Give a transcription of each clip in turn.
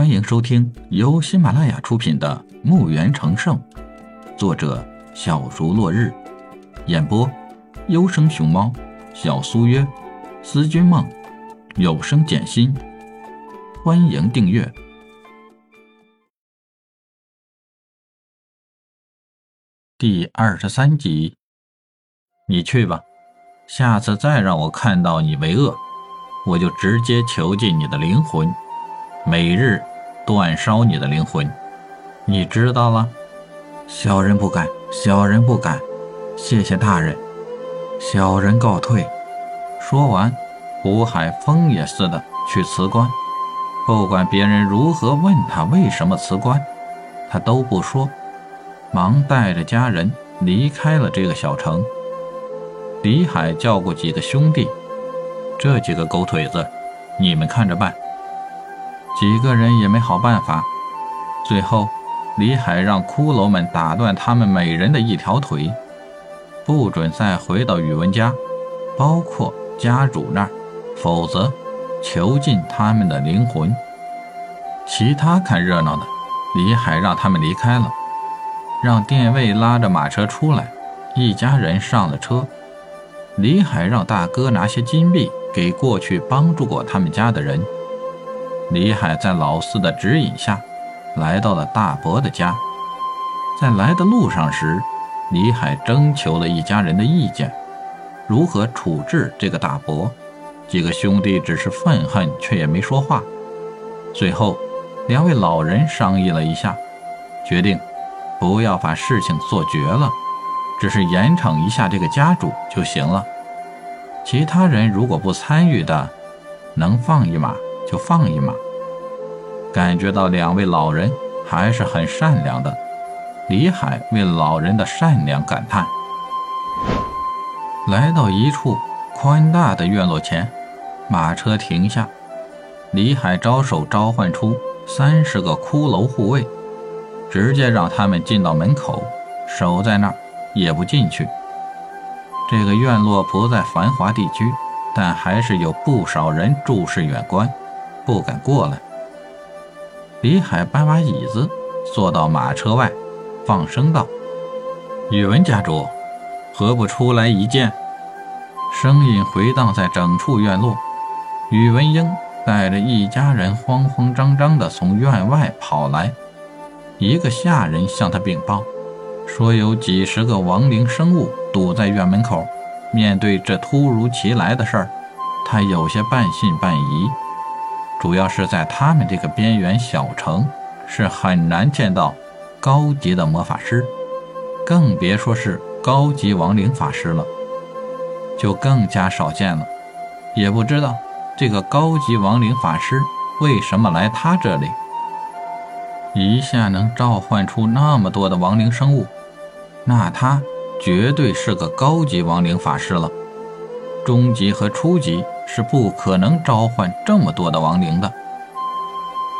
欢迎收听由喜马拉雅出品的《墓园成圣》，作者小竹落日，演播优生熊猫、小苏约、思君梦、有声简心。欢迎订阅第二十三集。你去吧，下次再让我看到你为恶，我就直接囚禁你的灵魂，每日。断烧你的灵魂，你知道了。小人不敢，小人不敢。谢谢大人，小人告退。说完，胡海风也似的去辞官。不管别人如何问他为什么辞官，他都不说，忙带着家人离开了这个小城。李海叫过几个兄弟，这几个狗腿子，你们看着办。几个人也没好办法，最后李海让骷髅们打断他们每人的一条腿，不准再回到宇文家，包括家主那儿，否则囚禁他们的灵魂。其他看热闹的，李海让他们离开了，让殿卫拉着马车出来，一家人上了车。李海让大哥拿些金币给过去帮助过他们家的人。李海在老四的指引下，来到了大伯的家。在来的路上时，李海征求了一家人的意见，如何处置这个大伯。几个兄弟只是愤恨，却也没说话。最后，两位老人商议了一下，决定不要把事情做绝了，只是严惩一下这个家主就行了。其他人如果不参与的，能放一马。就放一马。感觉到两位老人还是很善良的，李海为老人的善良感叹。来到一处宽大的院落前，马车停下，李海招手召唤出三十个骷髅护卫，直接让他们进到门口，守在那儿，也不进去。这个院落不在繁华地区，但还是有不少人注视远观。不敢过来。李海搬把椅子，坐到马车外，放声道：“宇文家主，何不出来一见？”声音回荡在整处院落。宇文英带着一家人慌慌张张地从院外跑来。一个下人向他禀报，说有几十个亡灵生物堵在院门口。面对这突如其来的事儿，他有些半信半疑。主要是在他们这个边缘小城，是很难见到高级的魔法师，更别说是高级亡灵法师了，就更加少见了。也不知道这个高级亡灵法师为什么来他这里，一下能召唤出那么多的亡灵生物，那他绝对是个高级亡灵法师了。中级和初级。是不可能召唤这么多的亡灵的，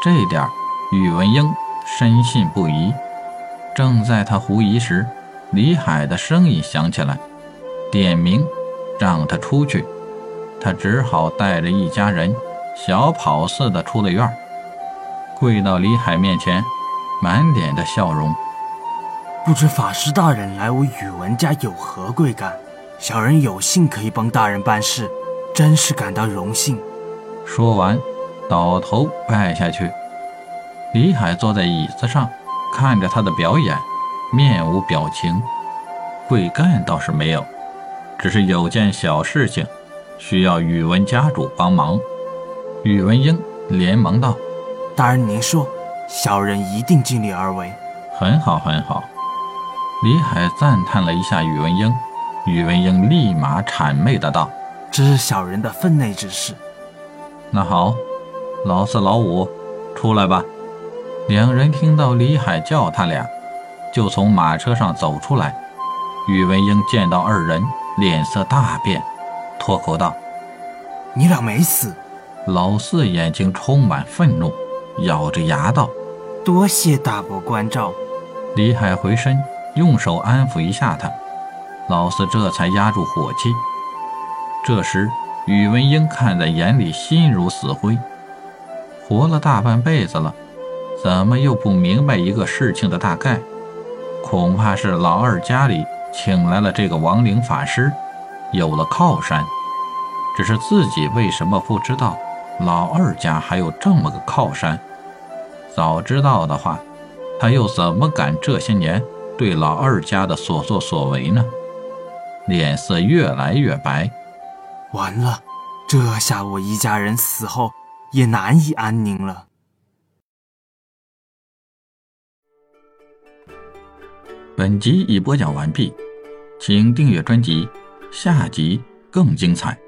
这点宇文英深信不疑。正在他狐疑时，李海的声音响起来，点名让他出去。他只好带着一家人小跑似的出了院，跪到李海面前，满脸的笑容。不知法师大人来我宇文家有何贵干？小人有幸可以帮大人办事。真是感到荣幸。说完，倒头拜下去。李海坐在椅子上，看着他的表演，面无表情。贵干倒是没有，只是有件小事情需要宇文家主帮忙。宇文英连忙道：“大人您说，小人一定尽力而为。”很好，很好。李海赞叹了一下宇文英，宇文英立马谄媚的道。这是小人的分内之事。那好，老四、老五，出来吧。两人听到李海叫他俩，就从马车上走出来。宇文英见到二人，脸色大变，脱口道：“你俩没死？”老四眼睛充满愤怒，咬着牙道：“多谢大伯关照。”李海回身用手安抚一下他，老四这才压住火气。这时，宇文英看在眼里，心如死灰。活了大半辈子了，怎么又不明白一个事情的大概？恐怕是老二家里请来了这个亡灵法师，有了靠山。只是自己为什么不知道老二家还有这么个靠山？早知道的话，他又怎么敢这些年对老二家的所作所为呢？脸色越来越白。完了，这下我一家人死后也难以安宁了。本集已播讲完毕，请订阅专辑，下集更精彩。